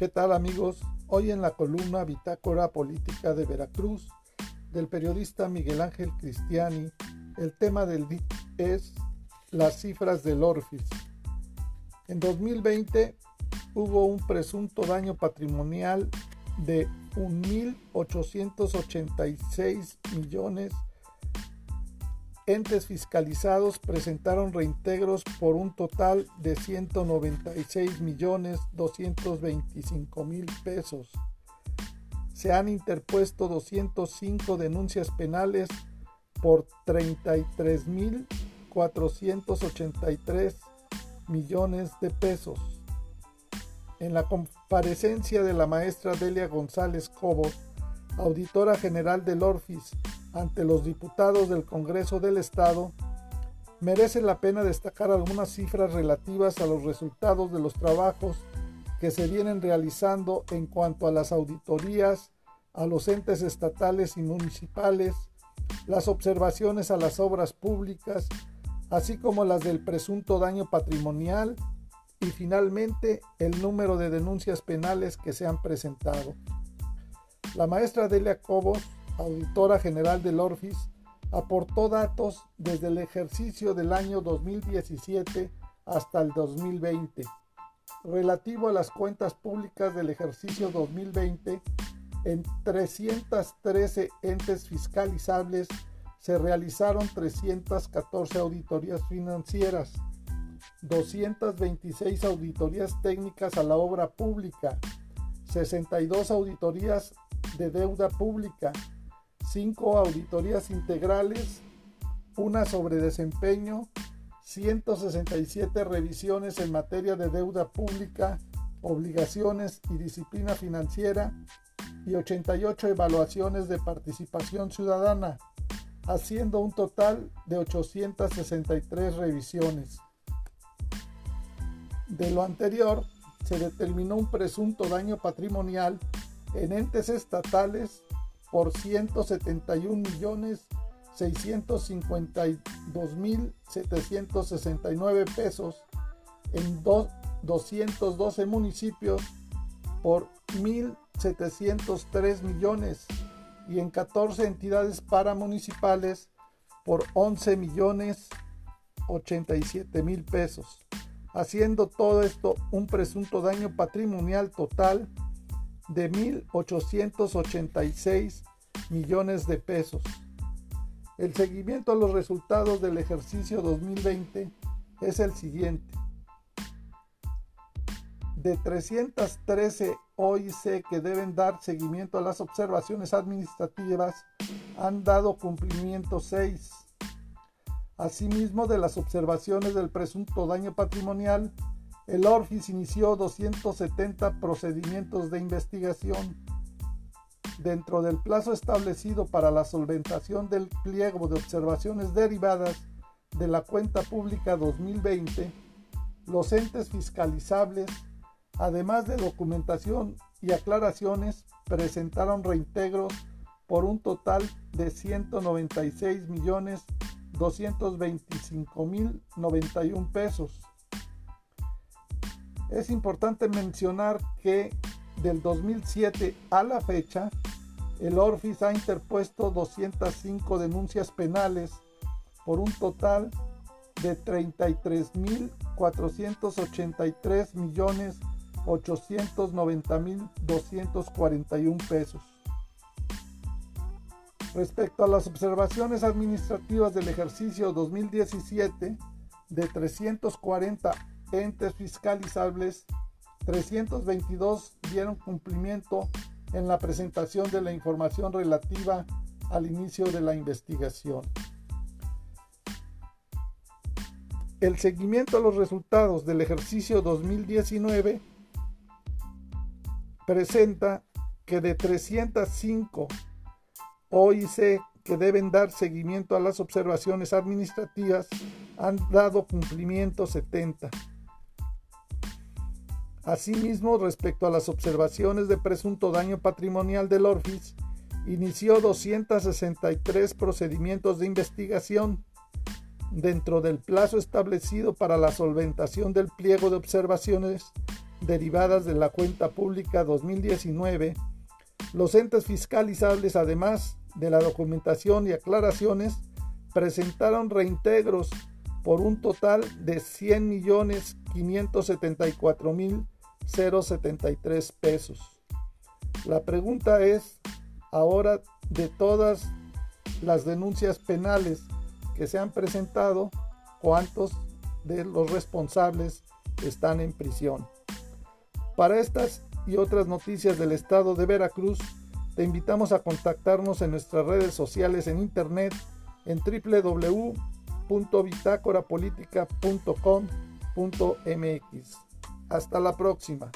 ¿Qué tal amigos? Hoy en la columna Bitácora Política de Veracruz del periodista Miguel Ángel Cristiani, el tema del día es las cifras del Orfis. En 2020 hubo un presunto daño patrimonial de 1.886 millones entes fiscalizados presentaron reintegros por un total de 196 millones 225 mil pesos. Se han interpuesto 205 denuncias penales por 33 mil 483 millones de pesos. En la comparecencia de la maestra Delia González Cobos, auditora general del Orfis, ante los diputados del Congreso del Estado, merece la pena destacar algunas cifras relativas a los resultados de los trabajos que se vienen realizando en cuanto a las auditorías a los entes estatales y municipales, las observaciones a las obras públicas, así como las del presunto daño patrimonial y finalmente el número de denuncias penales que se han presentado. La maestra Delia Cobos auditora general del Orfis, aportó datos desde el ejercicio del año 2017 hasta el 2020. Relativo a las cuentas públicas del ejercicio 2020, en 313 entes fiscalizables se realizaron 314 auditorías financieras, 226 auditorías técnicas a la obra pública, 62 auditorías de deuda pública, cinco auditorías integrales, una sobre desempeño, 167 revisiones en materia de deuda pública, obligaciones y disciplina financiera y 88 evaluaciones de participación ciudadana, haciendo un total de 863 revisiones. De lo anterior, se determinó un presunto daño patrimonial en entes estatales por 171 millones 652 mil 769 pesos en 212 municipios por 1.703 millones y en 14 entidades paramunicipales por 11 millones 87 mil pesos, haciendo todo esto un presunto daño patrimonial total de 1.886 millones de pesos. El seguimiento a los resultados del ejercicio 2020 es el siguiente. De 313 OIC que deben dar seguimiento a las observaciones administrativas, han dado cumplimiento 6. Asimismo, de las observaciones del presunto daño patrimonial, el ORFIS inició 270 procedimientos de investigación. Dentro del plazo establecido para la solventación del pliego de observaciones derivadas de la cuenta pública 2020, los entes fiscalizables, además de documentación y aclaraciones, presentaron reintegros por un total de 196 millones 225 mil 91 pesos es importante mencionar que del 2007 a la fecha, el Orfis ha interpuesto 205 denuncias penales por un total de 33.483 millones 890 mil 241 pesos. Respecto a las observaciones administrativas del ejercicio 2017, de 340 entes fiscalizables, 322 dieron cumplimiento en la presentación de la información relativa al inicio de la investigación. El seguimiento a los resultados del ejercicio 2019 presenta que de 305 OIC que deben dar seguimiento a las observaciones administrativas han dado cumplimiento 70 Asimismo, respecto a las observaciones de presunto daño patrimonial del Orfis, inició 263 procedimientos de investigación dentro del plazo establecido para la solventación del pliego de observaciones derivadas de la cuenta pública 2019, los entes fiscalizables, además de la documentación y aclaraciones, presentaron reintegros por un total de 100.574.073 pesos. La pregunta es, ahora de todas las denuncias penales que se han presentado, ¿cuántos de los responsables están en prisión? Para estas y otras noticias del estado de Veracruz, te invitamos a contactarnos en nuestras redes sociales en internet en www.bitácorapolítica.com.mx. Hasta la próxima.